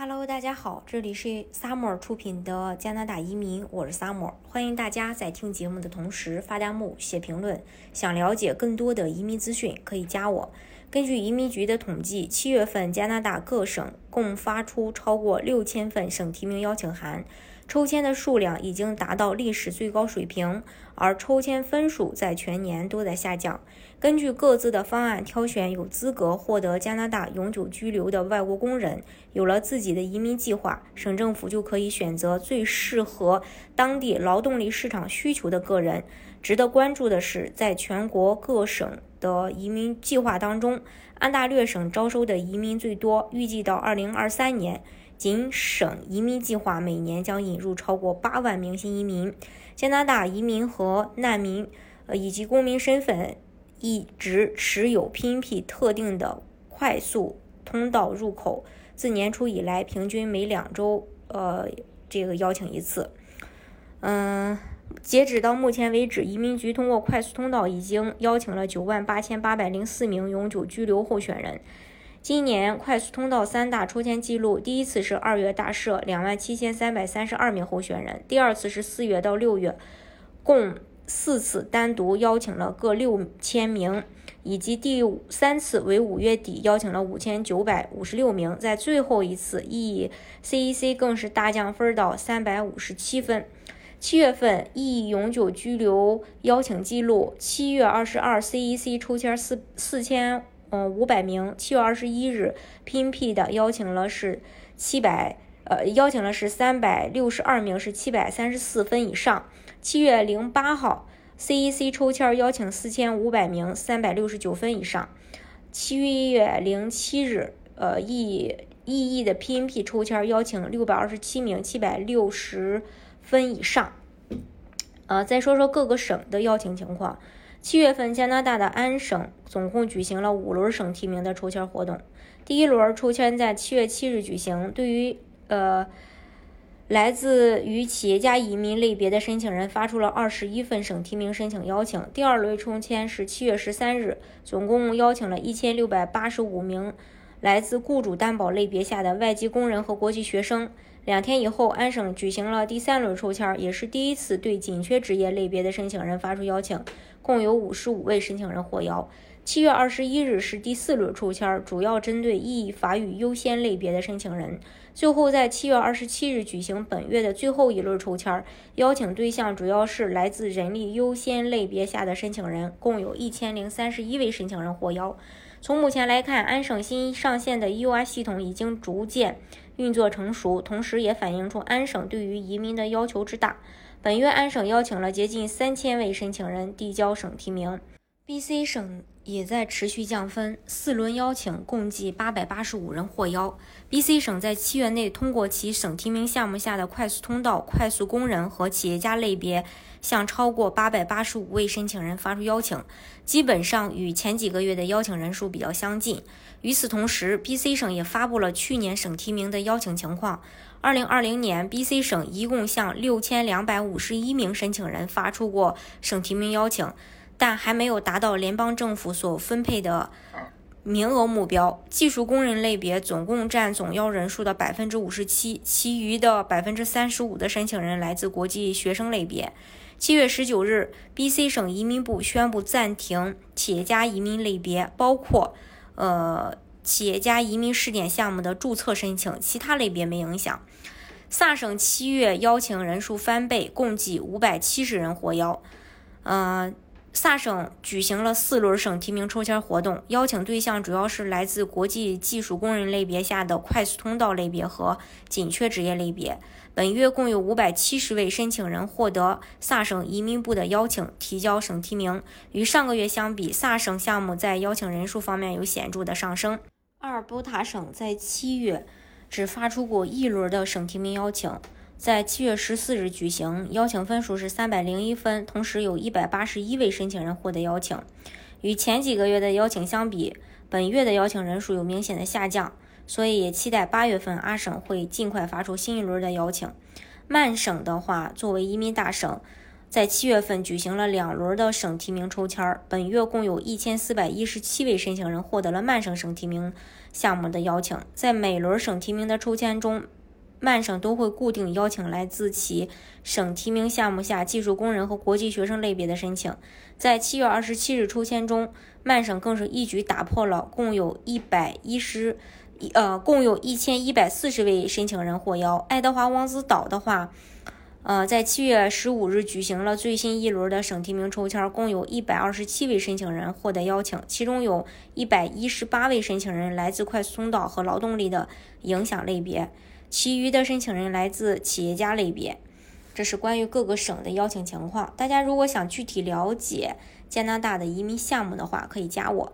Hello，大家好，这里是 Summer 出品的加拿大移民，我是 Summer，欢迎大家在听节目的同时发弹幕、写评论。想了解更多的移民资讯，可以加我。根据移民局的统计，七月份加拿大各省共发出超过六千份省提名邀请函。抽签的数量已经达到历史最高水平，而抽签分数在全年都在下降。根据各自的方案挑选有资格获得加拿大永久居留的外国工人，有了自己的移民计划，省政府就可以选择最适合当地劳动力市场需求的个人。值得关注的是，在全国各省的移民计划当中，安大略省招收的移民最多，预计到2023年。仅省移民计划每年将引入超过八万名新移民。加拿大移民和难民，呃以及公民身份一直持有 PNP 特定的快速通道入口。自年初以来，平均每两周，呃，这个邀请一次。嗯，截止到目前为止，移民局通过快速通道已经邀请了九万八千八百零四名永久居留候选人。今年快速通道三大抽签记录：第一次是二月大赦，两万七千三百三十二名候选人；第二次是四月到六月，共四次单独邀请了各六千名；以及第三次为五月底邀请了五千九百五十六名。在最后一次，E.C.E.C 更是大降分到三百五十七分。七月份 E 永久居留邀请记录：七月二十二，C.E.C 抽签四四千。嗯，五百名。七月二十一日，PNP 的邀请了是七百，呃，邀请了是三百六十二名，是七百三十四分以上。七月零八号，CEC 抽签邀请四千五百名，三百六十九分以上。七月零七日，呃，E.E.E 的 PNP 抽签邀请六百二十七名，七百六十分以上。呃，再说说各个省的邀请情况。七月份，加拿大的安省总共举行了五轮省提名的抽签活动。第一轮抽签在七月七日举行，对于呃来自于企业家移民类别的申请人发出了二十一份省提名申请邀请。第二轮抽签是七月十三日，总共邀请了一千六百八十五名来自雇主担保类别下的外籍工人和国际学生。两天以后，安省举行了第三轮抽签，也是第一次对紧缺职业类别的申请人发出邀请，共有五十五位申请人获邀。七月二十一日是第四轮抽签，主要针对意法语优先类别的申请人。最后在七月二十七日举行本月的最后一轮抽签，邀请对象主要是来自人力优先类别下的申请人，共有一千零三十一位申请人获邀。从目前来看，安省新上线的 EUI 系统已经逐渐运作成熟，同时也反映出安省对于移民的要求之大。本月，安省邀请了接近三千位申请人递交省提名。BC 省。也在持续降分，四轮邀请共计八百八十五人获邀。BC 省在七月内通过其省提名项目下的快速通道、快速工人和企业家类别，向超过八百八十五位申请人发出邀请，基本上与前几个月的邀请人数比较相近。与此同时，BC 省也发布了去年省提名的邀请情况。二零二零年，BC 省一共向六千两百五十一名申请人发出过省提名邀请。但还没有达到联邦政府所分配的名额目标。技术工人类别总共占总邀人数的百分之五十七，其余的百分之三十五的申请人来自国际学生类别。七月十九日，BC 省移民部宣布暂停企业家移民类别，包括呃企业家移民试点项目的注册申请，其他类别没影响。萨省七月邀请人数翻倍，共计五百七十人获邀。嗯。萨省举行了四轮省提名抽签活动，邀请对象主要是来自国际技术工人类别下的快速通道类别和紧缺职业类别。本月共有五百七十位申请人获得萨省移民部的邀请，提交省提名。与上个月相比，萨省项目在邀请人数方面有显著的上升。阿尔伯塔省在七月只发出过一轮的省提名邀请。在七月十四日举行，邀请分数是三百零一分，同时有一百八十一位申请人获得邀请。与前几个月的邀请相比，本月的邀请人数有明显的下降，所以也期待八月份阿省会尽快发出新一轮的邀请。曼省的话，作为移民大省，在七月份举行了两轮的省提名抽签，本月共有一千四百一十七位申请人获得了曼省省提名项目的邀请。在每轮省提名的抽签中，曼省都会固定邀请来自其省提名项目下技术工人和国际学生类别的申请。在七月二十七日抽签中，曼省更是一举打破了共有一百一十，呃，共有一千一百四十位申请人获邀。爱德华王子岛的话。呃，在七月十五日举行了最新一轮的省提名抽签，共有一百二十七位申请人获得邀请，其中有一百一十八位申请人来自快速通道和劳动力的影响类别，其余的申请人来自企业家类别。这是关于各个省的邀请情况。大家如果想具体了解加拿大的移民项目的话，可以加我。